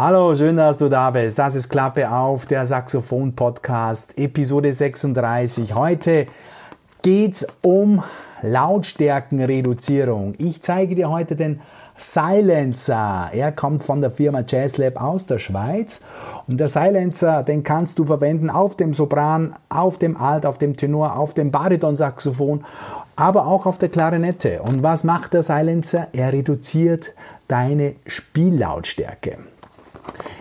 Hallo, schön, dass du da bist. Das ist Klappe auf, der Saxophon-Podcast, Episode 36. Heute geht's um Lautstärkenreduzierung. Ich zeige dir heute den Silencer. Er kommt von der Firma JazzLab aus der Schweiz. Und der Silencer, den kannst du verwenden auf dem Sopran, auf dem Alt, auf dem Tenor, auf dem Baritonsaxophon, aber auch auf der Klarinette. Und was macht der Silencer? Er reduziert deine Spiellautstärke.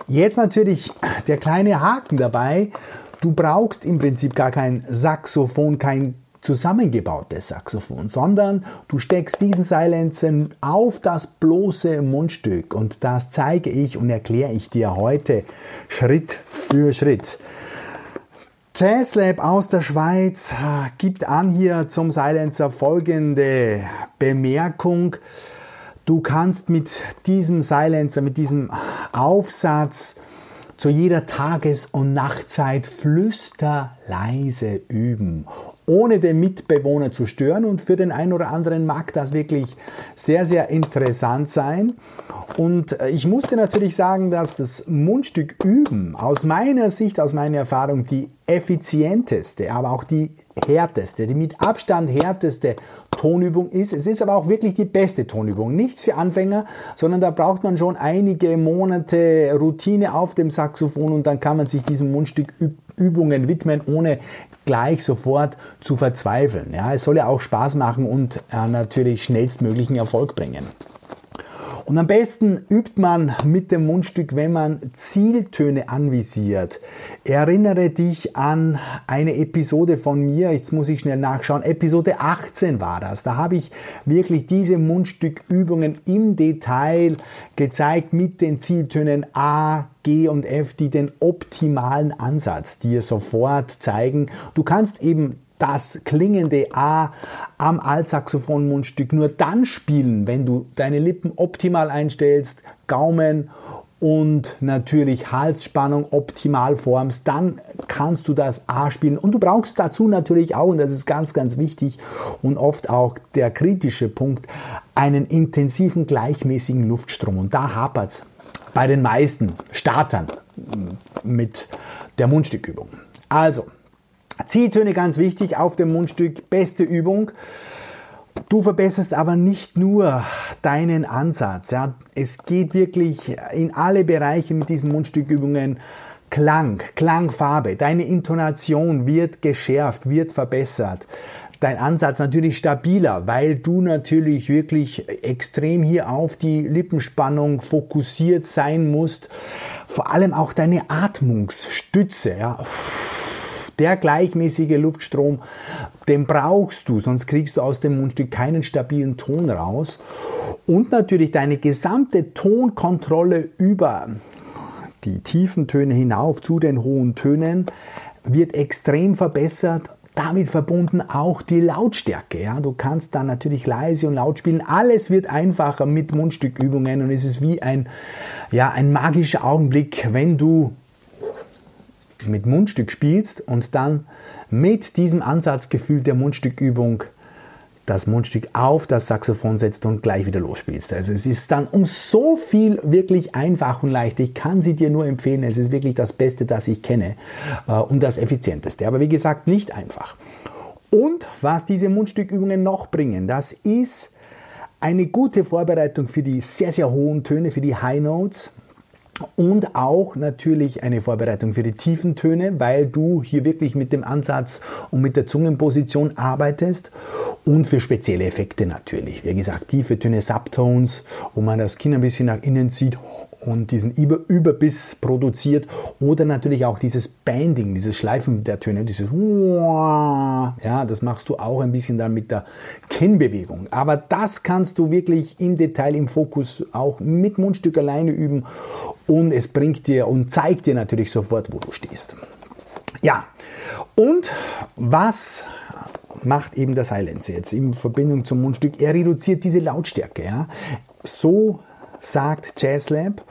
Jetzt natürlich der kleine Haken dabei. Du brauchst im Prinzip gar kein Saxophon, kein zusammengebautes Saxophon, sondern du steckst diesen Silencer auf das bloße Mundstück und das zeige ich und erkläre ich dir heute Schritt für Schritt. Jazzlab aus der Schweiz gibt an hier zum Silencer folgende Bemerkung. Du kannst mit diesem Silencer, mit diesem Aufsatz zu jeder Tages- und Nachtzeit flüsterleise üben ohne den Mitbewohner zu stören. Und für den einen oder anderen mag das wirklich sehr, sehr interessant sein. Und äh, ich musste natürlich sagen, dass das Mundstück üben aus meiner Sicht, aus meiner Erfahrung die effizienteste, aber auch die härteste, die mit Abstand härteste Tonübung ist. Es ist aber auch wirklich die beste Tonübung. Nichts für Anfänger, sondern da braucht man schon einige Monate Routine auf dem Saxophon und dann kann man sich diesem Mundstück Übungen widmen, ohne gleich sofort zu verzweifeln. Ja, es soll ja auch Spaß machen und äh, natürlich schnellstmöglichen Erfolg bringen. Und am besten übt man mit dem Mundstück, wenn man Zieltöne anvisiert. Erinnere dich an eine Episode von mir, jetzt muss ich schnell nachschauen, Episode 18 war das. Da habe ich wirklich diese Mundstückübungen im Detail gezeigt mit den Zieltönen A, Und F, die den optimalen Ansatz dir sofort zeigen. Du kannst eben das klingende A am Altsaxophon-Mundstück nur dann spielen, wenn du deine Lippen optimal einstellst, Gaumen und natürlich Halsspannung optimal formst, dann kannst du das A spielen. Und du brauchst dazu natürlich auch, und das ist ganz, ganz wichtig und oft auch der kritische Punkt, einen intensiven, gleichmäßigen Luftstrom. Und da hapert es bei den meisten Startern mit der Mundstückübung. Also, Zieltöne ganz wichtig auf dem Mundstück, beste Übung. Du verbesserst aber nicht nur deinen Ansatz. Ja. Es geht wirklich in alle Bereiche mit diesen Mundstückübungen. Klang, Klangfarbe, deine Intonation wird geschärft, wird verbessert. Dein Ansatz natürlich stabiler, weil du natürlich wirklich extrem hier auf die Lippenspannung fokussiert sein musst. Vor allem auch deine Atmungsstütze. Ja der gleichmäßige Luftstrom, den brauchst du, sonst kriegst du aus dem Mundstück keinen stabilen Ton raus. Und natürlich deine gesamte Tonkontrolle über die tiefen Töne hinauf zu den hohen Tönen wird extrem verbessert damit verbunden auch die Lautstärke. Ja? Du kannst dann natürlich leise und laut spielen. Alles wird einfacher mit Mundstückübungen und es ist wie ein, ja, ein magischer Augenblick, wenn du mit Mundstück spielst und dann mit diesem Ansatzgefühl der Mundstückübung das Mundstück auf das Saxophon setzt und gleich wieder losspielst. Also es ist dann um so viel wirklich einfach und leicht. Ich kann sie dir nur empfehlen. Es ist wirklich das Beste, das ich kenne äh, und das effizienteste. Aber wie gesagt, nicht einfach. Und was diese Mundstückübungen noch bringen, das ist eine gute Vorbereitung für die sehr, sehr hohen Töne, für die High Notes und auch natürlich eine Vorbereitung für die tiefen Töne, weil du hier wirklich mit dem Ansatz und mit der Zungenposition arbeitest und für spezielle Effekte natürlich. Wie gesagt, tiefe Töne, Subtones, wo man das Kinn ein bisschen nach innen zieht und diesen Über Überbiss produziert oder natürlich auch dieses Banding, dieses Schleifen der Töne, dieses ja, das machst du auch ein bisschen dann mit der Kinnbewegung. Aber das kannst du wirklich im Detail, im Fokus auch mit Mundstück alleine üben und es bringt dir und zeigt dir natürlich sofort, wo du stehst. Ja, und was macht eben der Silencer jetzt in Verbindung zum Mundstück? Er reduziert diese Lautstärke. Ja? So sagt Jazzlab.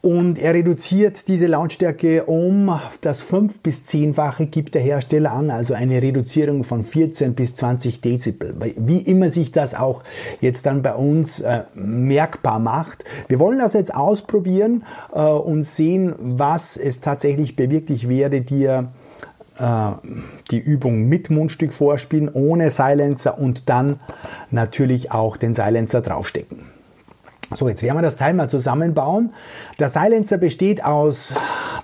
Und er reduziert diese Lautstärke um das 5 bis 10-fache gibt der Hersteller an, also eine Reduzierung von 14 bis 20 Dezibel. Wie immer sich das auch jetzt dann bei uns äh, merkbar macht. Wir wollen das jetzt ausprobieren äh, und sehen, was es tatsächlich bewirkt. Ich werde dir äh, die Übung mit Mundstück vorspielen, ohne Silencer und dann natürlich auch den Silencer draufstecken. So, jetzt werden wir das Teil mal zusammenbauen. Der Silencer besteht aus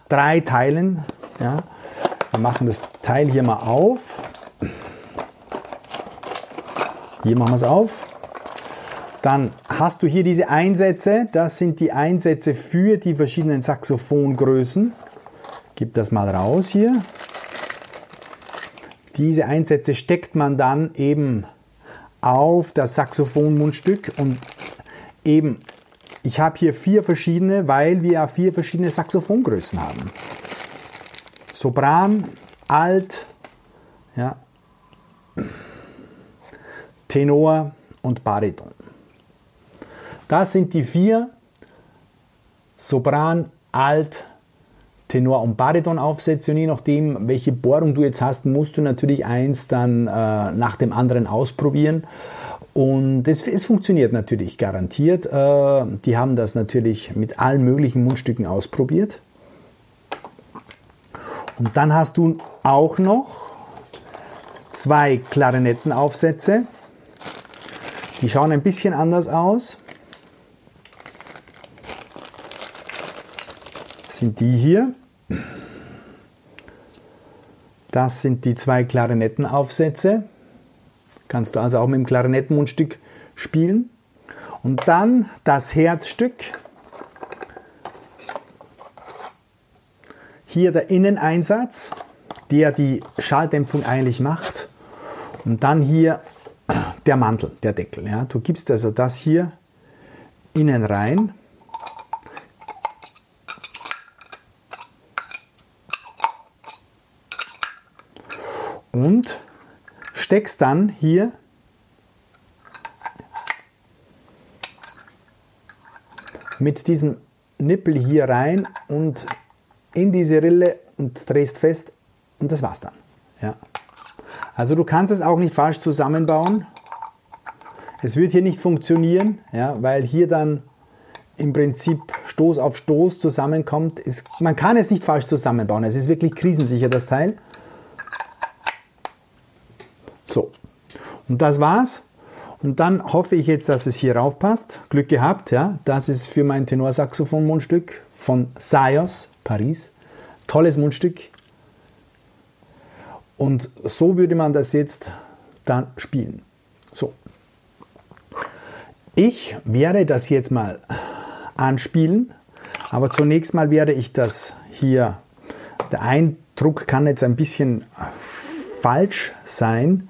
drei Teilen. Ja. Wir machen das Teil hier mal auf. Hier machen wir es auf. Dann hast du hier diese Einsätze. Das sind die Einsätze für die verschiedenen Saxophongrößen. Gib das mal raus hier. Diese Einsätze steckt man dann eben auf das Saxophonmundstück und eben, ich habe hier vier verschiedene, weil wir ja vier verschiedene Saxophongrößen haben. Sopran, Alt, ja, Tenor und Bariton. Das sind die vier Sopran, Alt, Tenor und Bariton Aufsätze und je nachdem, welche Bohrung du jetzt hast, musst du natürlich eins dann äh, nach dem anderen ausprobieren. Und es, es funktioniert natürlich garantiert. Äh, die haben das natürlich mit allen möglichen Mundstücken ausprobiert. Und dann hast du auch noch zwei Klarinettenaufsätze. Die schauen ein bisschen anders aus. Das sind die hier. Das sind die zwei Klarinettenaufsätze. Kannst du also auch mit dem Klarinettenmundstück spielen. Und dann das Herzstück. Hier der Inneneinsatz, der die Schalldämpfung eigentlich macht. Und dann hier der Mantel, der Deckel. Ja. Du gibst also das hier innen rein. Und steckst dann hier mit diesem Nippel hier rein und in diese Rille und drehst fest und das war's dann. Ja. Also du kannst es auch nicht falsch zusammenbauen. Es wird hier nicht funktionieren, ja, weil hier dann im Prinzip Stoß auf Stoß zusammenkommt. Es, man kann es nicht falsch zusammenbauen. Es ist wirklich krisensicher, das Teil. So, und das war's. Und dann hoffe ich jetzt, dass es hier rauf passt. Glück gehabt, ja. Das ist für mein Tenorsaxophon-Mundstück von Sayos, Paris. Tolles Mundstück. Und so würde man das jetzt dann spielen. So. Ich werde das jetzt mal anspielen, aber zunächst mal werde ich das hier, der Eindruck kann jetzt ein bisschen falsch sein,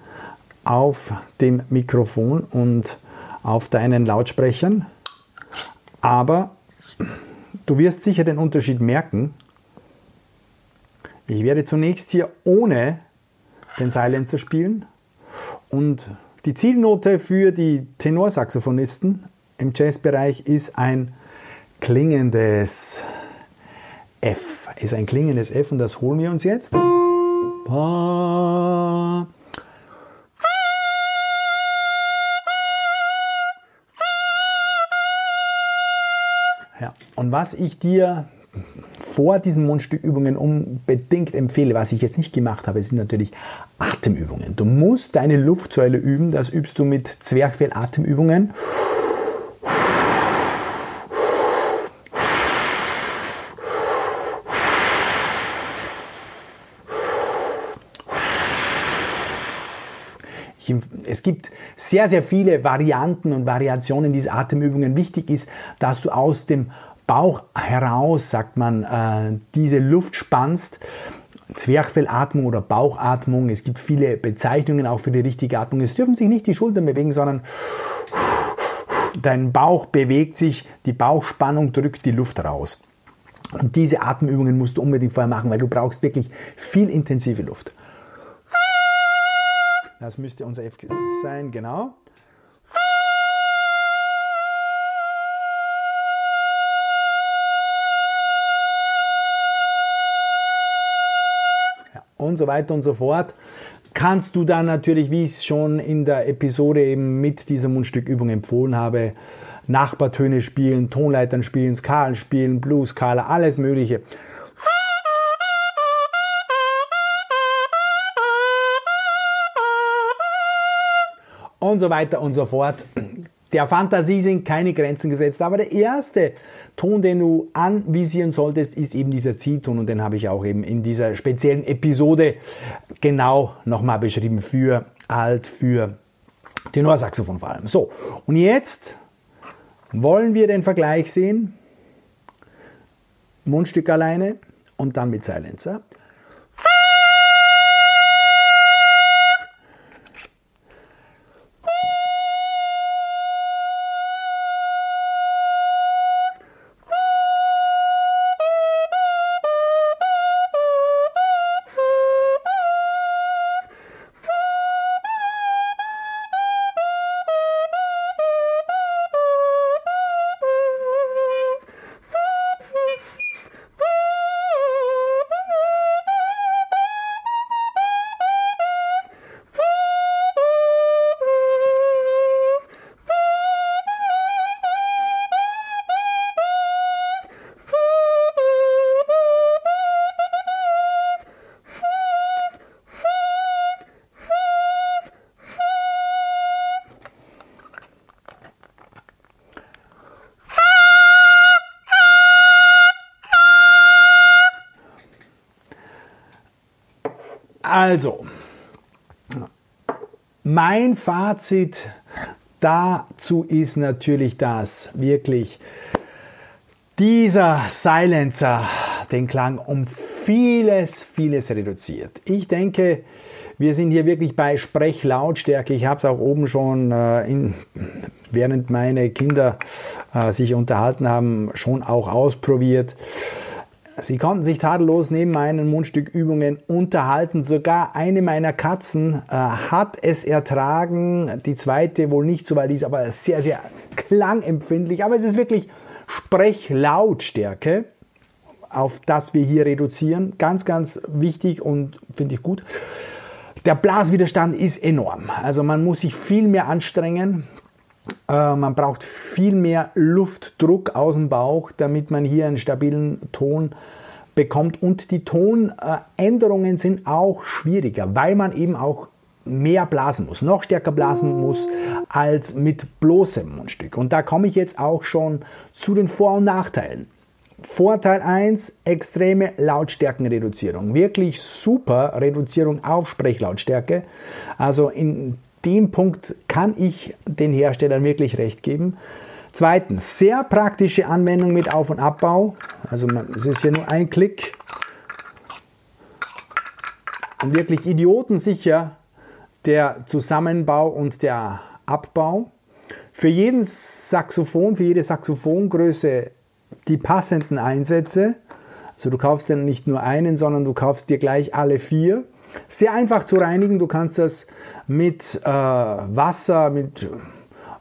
auf dem Mikrofon und auf deinen Lautsprechern. Aber du wirst sicher den Unterschied merken. Ich werde zunächst hier ohne den Silencer spielen und die Zielnote für die Tenorsaxophonisten im Jazzbereich ist ein klingendes F. Ist ein klingendes F und das holen wir uns jetzt. Pa Ja. Und was ich dir vor diesen Mundstückübungen unbedingt empfehle, was ich jetzt nicht gemacht habe, sind natürlich Atemübungen. Du musst deine Luftsäule üben, das übst du mit Zwerchfell-Atemübungen. Es gibt sehr, sehr viele Varianten und Variationen dieser Atemübungen. Wichtig ist, dass du aus dem Bauch heraus, sagt man, äh, diese Luft spannst. Zwerchfellatmung oder Bauchatmung. Es gibt viele Bezeichnungen auch für die richtige Atmung. Es dürfen sich nicht die Schultern bewegen, sondern dein Bauch bewegt sich, die Bauchspannung drückt die Luft raus. Und diese Atemübungen musst du unbedingt vorher machen, weil du brauchst wirklich viel intensive Luft. Das müsste unser F sein, genau. und so weiter und so fort, kannst du dann natürlich, wie ich es schon in der Episode eben mit dieser Mundstückübung empfohlen habe, Nachbartöne spielen, Tonleitern spielen, Skalen spielen, Blueskala, alles Mögliche. Und so weiter und so fort. Der Fantasie sind keine Grenzen gesetzt, aber der erste Ton, den du anvisieren solltest, ist eben dieser Zielton und den habe ich auch eben in dieser speziellen Episode genau nochmal beschrieben für Alt, für Tenorsaxophon vor allem. So, und jetzt wollen wir den Vergleich sehen. Mundstück alleine und dann mit Silencer. Also, mein Fazit dazu ist natürlich das, wirklich dieser Silencer den Klang um vieles, vieles reduziert. Ich denke, wir sind hier wirklich bei Sprechlautstärke. Ich habe es auch oben schon, äh, in, während meine Kinder äh, sich unterhalten haben, schon auch ausprobiert. Sie konnten sich tadellos neben meinen Mundstückübungen unterhalten. Sogar eine meiner Katzen äh, hat es ertragen. Die zweite wohl nicht so, weil die ist aber sehr, sehr klangempfindlich. Aber es ist wirklich Sprechlautstärke, auf das wir hier reduzieren. Ganz, ganz wichtig und finde ich gut. Der Blaswiderstand ist enorm. Also man muss sich viel mehr anstrengen. Äh, man braucht viel mehr Luftdruck aus dem Bauch, damit man hier einen stabilen Ton bekommt. Und die Tonänderungen sind auch schwieriger, weil man eben auch mehr blasen muss, noch stärker blasen muss als mit bloßem Mundstück. Und da komme ich jetzt auch schon zu den Vor- und Nachteilen. Vorteil 1, extreme Lautstärkenreduzierung. Wirklich super Reduzierung auf Sprechlautstärke. Also in dem Punkt kann ich den Herstellern wirklich recht geben. Zweitens, sehr praktische Anwendung mit Auf- und Abbau. Also es ist hier nur ein Klick. Und wirklich idiotensicher der Zusammenbau und der Abbau. Für jeden Saxophon, für jede Saxophongröße die passenden Einsätze. Also du kaufst dann nicht nur einen, sondern du kaufst dir gleich alle vier. Sehr einfach zu reinigen. Du kannst das mit äh, Wasser, mit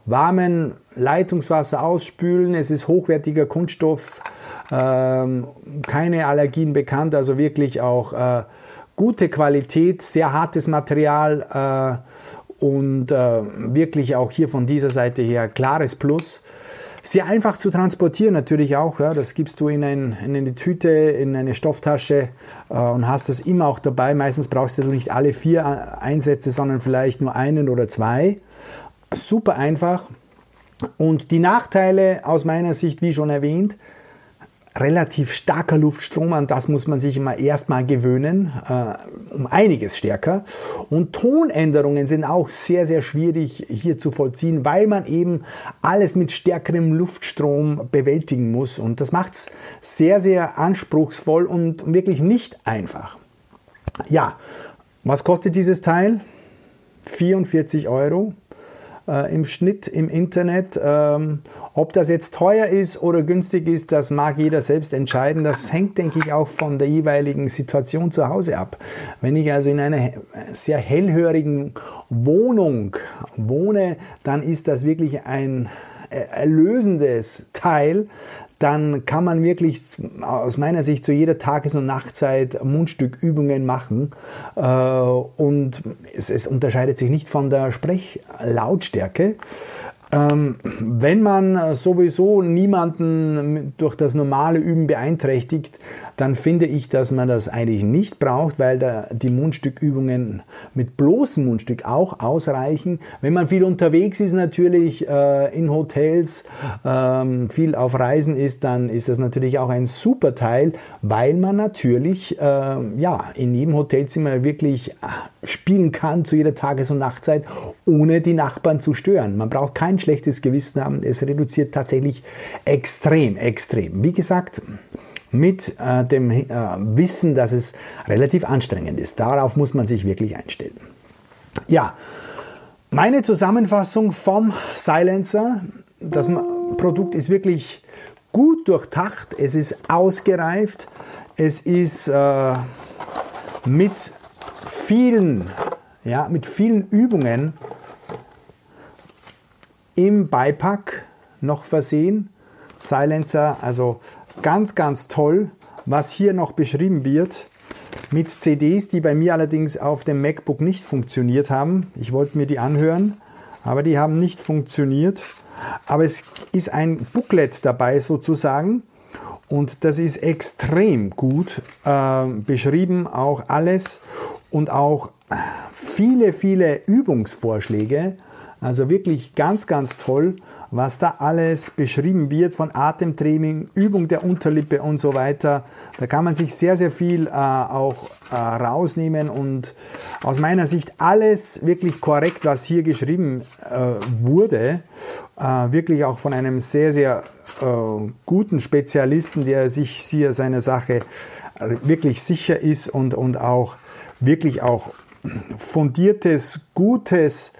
warmem Leitungswasser ausspülen. Es ist hochwertiger Kunststoff, ähm, keine Allergien bekannt, also wirklich auch äh, gute Qualität, sehr hartes Material äh, und äh, wirklich auch hier von dieser Seite her klares Plus. Sehr einfach zu transportieren natürlich auch. Ja, das gibst du in, ein, in eine Tüte, in eine Stofftasche äh, und hast das immer auch dabei. Meistens brauchst du nicht alle vier äh, Einsätze, sondern vielleicht nur einen oder zwei. Super einfach. Und die Nachteile aus meiner Sicht, wie schon erwähnt, relativ starker Luftstrom, an das muss man sich immer erstmal gewöhnen, äh, um einiges stärker. Und Tonänderungen sind auch sehr, sehr schwierig hier zu vollziehen, weil man eben alles mit stärkerem Luftstrom bewältigen muss. Und das macht es sehr, sehr anspruchsvoll und wirklich nicht einfach. Ja, was kostet dieses Teil? 44 Euro äh, im Schnitt im Internet. Ähm, ob das jetzt teuer ist oder günstig ist, das mag jeder selbst entscheiden. Das hängt, denke ich, auch von der jeweiligen Situation zu Hause ab. Wenn ich also in einer sehr hellhörigen Wohnung wohne, dann ist das wirklich ein erlösendes Teil, dann kann man wirklich aus meiner Sicht zu jeder Tages- und Nachtzeit Mundstückübungen machen. Äh, und es, es unterscheidet sich nicht von der Sprechlautstärke. Ähm, wenn man sowieso niemanden durch das normale Üben beeinträchtigt, dann finde ich, dass man das eigentlich nicht braucht, weil da die Mundstückübungen mit bloßem Mundstück auch ausreichen. Wenn man viel unterwegs ist, natürlich äh, in Hotels, ähm, viel auf Reisen ist, dann ist das natürlich auch ein super Teil, weil man natürlich äh, ja, in jedem Hotelzimmer wirklich äh, spielen kann zu jeder Tages- und Nachtzeit, ohne die Nachbarn zu stören. Man braucht kein schlechtes Gewissen haben. Es reduziert tatsächlich extrem, extrem. Wie gesagt, mit äh, dem äh, Wissen, dass es relativ anstrengend ist. Darauf muss man sich wirklich einstellen. Ja, meine Zusammenfassung vom Silencer. Das Produkt ist wirklich gut durchdacht, es ist ausgereift, es ist äh, mit vielen, ja, mit vielen Übungen im Beipack noch versehen. Silencer, also Ganz, ganz toll, was hier noch beschrieben wird mit CDs, die bei mir allerdings auf dem MacBook nicht funktioniert haben. Ich wollte mir die anhören, aber die haben nicht funktioniert. Aber es ist ein Booklet dabei sozusagen und das ist extrem gut äh, beschrieben, auch alles und auch viele, viele Übungsvorschläge. Also wirklich ganz, ganz toll was da alles beschrieben wird von Atemtraining, Übung der Unterlippe und so weiter. Da kann man sich sehr, sehr viel äh, auch äh, rausnehmen und aus meiner Sicht alles wirklich korrekt, was hier geschrieben äh, wurde, äh, wirklich auch von einem sehr, sehr äh, guten Spezialisten, der sich hier seiner Sache wirklich sicher ist und, und auch wirklich auch fundiertes, gutes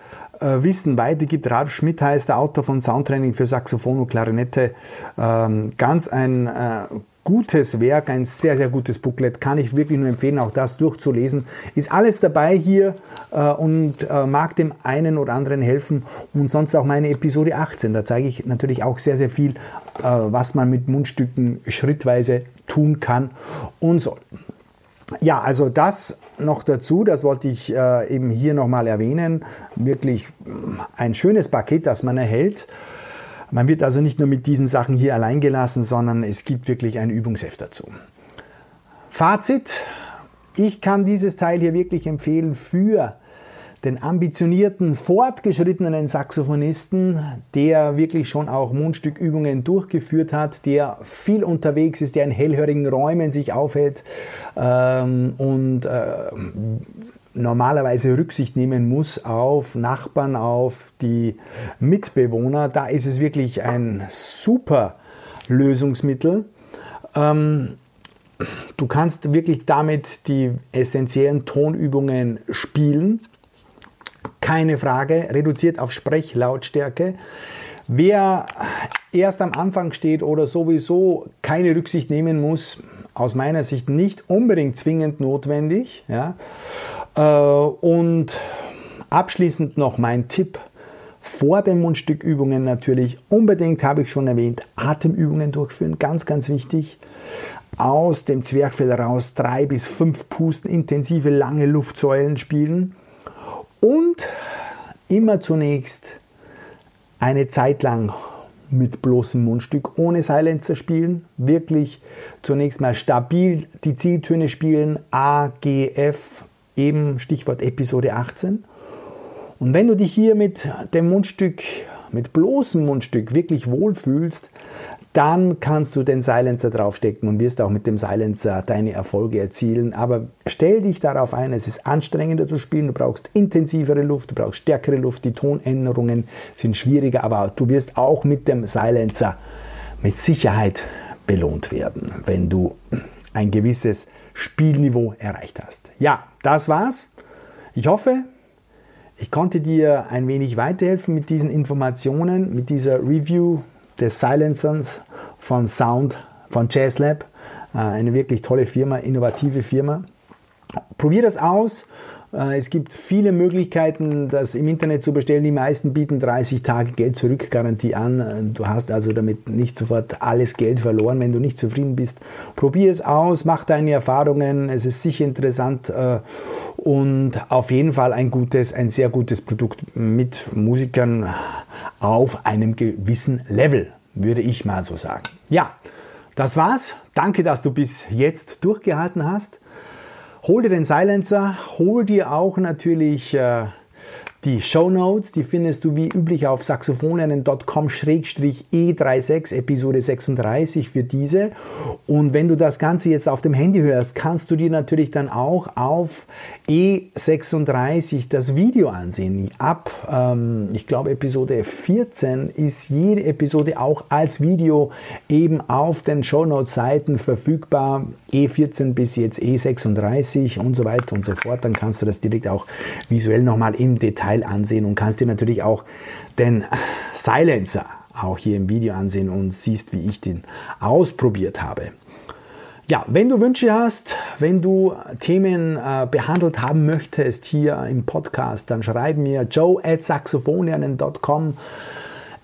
äh, Wissen weitergibt. Ralf Schmidt heißt der Autor von Soundtraining für Saxophon und Klarinette. Ähm, ganz ein äh, gutes Werk, ein sehr, sehr gutes Booklet. Kann ich wirklich nur empfehlen, auch das durchzulesen. Ist alles dabei hier äh, und äh, mag dem einen oder anderen helfen. Und sonst auch meine Episode 18. Da zeige ich natürlich auch sehr, sehr viel, äh, was man mit Mundstücken schrittweise tun kann und soll. Ja, also das noch dazu, das wollte ich äh, eben hier nochmal erwähnen. Wirklich ein schönes Paket, das man erhält. Man wird also nicht nur mit diesen Sachen hier allein gelassen, sondern es gibt wirklich ein Übungsheft dazu. Fazit, ich kann dieses Teil hier wirklich empfehlen für den ambitionierten, fortgeschrittenen Saxophonisten, der wirklich schon auch Mundstückübungen durchgeführt hat, der viel unterwegs ist, der in hellhörigen Räumen sich aufhält ähm, und äh, normalerweise Rücksicht nehmen muss auf Nachbarn, auf die Mitbewohner. Da ist es wirklich ein super Lösungsmittel. Ähm, du kannst wirklich damit die essentiellen Tonübungen spielen keine Frage, reduziert auf Sprechlautstärke. Wer erst am Anfang steht oder sowieso keine Rücksicht nehmen muss, aus meiner Sicht nicht unbedingt zwingend notwendig. Ja. Äh, und abschließend noch mein Tipp. Vor den Mundstückübungen natürlich unbedingt, habe ich schon erwähnt, Atemübungen durchführen, ganz, ganz wichtig. Aus dem Zwerchfell raus drei bis fünf Pusten, intensive lange Luftsäulen spielen. Und immer zunächst eine Zeit lang mit bloßem Mundstück ohne Silencer spielen. Wirklich zunächst mal stabil die Zieltöne spielen. A, G, F, eben Stichwort Episode 18. Und wenn du dich hier mit dem Mundstück, mit bloßem Mundstück wirklich wohlfühlst, dann kannst du den Silencer draufstecken und wirst auch mit dem Silencer deine Erfolge erzielen. Aber stell dich darauf ein, es ist anstrengender zu spielen, du brauchst intensivere Luft, du brauchst stärkere Luft, die Tonänderungen sind schwieriger, aber du wirst auch mit dem Silencer mit Sicherheit belohnt werden, wenn du ein gewisses Spielniveau erreicht hast. Ja, das war's. Ich hoffe, ich konnte dir ein wenig weiterhelfen mit diesen Informationen, mit dieser Review des Silencers von Sound von JazzLab. Äh, eine wirklich tolle Firma, innovative Firma. Probier das aus. Äh, es gibt viele Möglichkeiten, das im Internet zu bestellen. Die meisten bieten 30 Tage Geld zurück Garantie an. Du hast also damit nicht sofort alles Geld verloren, wenn du nicht zufrieden bist. Probier es aus, mach deine Erfahrungen. Es ist sicher interessant äh, und auf jeden Fall ein gutes, ein sehr gutes Produkt mit Musikern auf einem gewissen Level, würde ich mal so sagen. Ja, das war's. Danke, dass du bis jetzt durchgehalten hast. Hol dir den Silencer, hol dir auch natürlich äh, die Show Notes, die findest du wie üblich auf saxophoninnen.com-e36 Episode 36 für diese. Und wenn du das Ganze jetzt auf dem Handy hörst, kannst du dir natürlich dann auch auf E36 das Video ansehen. Ab, ähm, ich glaube, Episode 14 ist jede Episode auch als Video eben auf den Show Notes Seiten verfügbar. E14 bis jetzt E36 und so weiter und so fort. Dann kannst du das direkt auch visuell nochmal im Detail Teil ansehen und kannst dir natürlich auch den Silencer auch hier im Video ansehen und siehst, wie ich den ausprobiert habe. Ja, wenn du Wünsche hast, wenn du Themen äh, behandelt haben möchtest hier im Podcast, dann schreib mir joe at saxophonianen.com.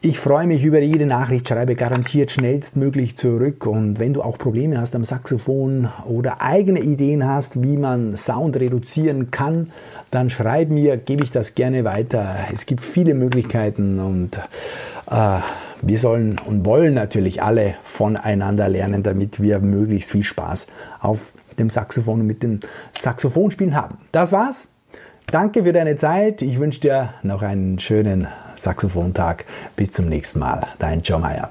Ich freue mich über jede Nachricht, schreibe garantiert schnellstmöglich zurück. Und wenn du auch Probleme hast am Saxophon oder eigene Ideen hast, wie man Sound reduzieren kann, dann schreib mir, gebe ich das gerne weiter. Es gibt viele Möglichkeiten und äh, wir sollen und wollen natürlich alle voneinander lernen, damit wir möglichst viel Spaß auf dem Saxophon und mit dem Saxophonspielen haben. Das war's. Danke für deine Zeit. Ich wünsche dir noch einen schönen Saxophontag. Bis zum nächsten Mal. Dein Joe Meyer.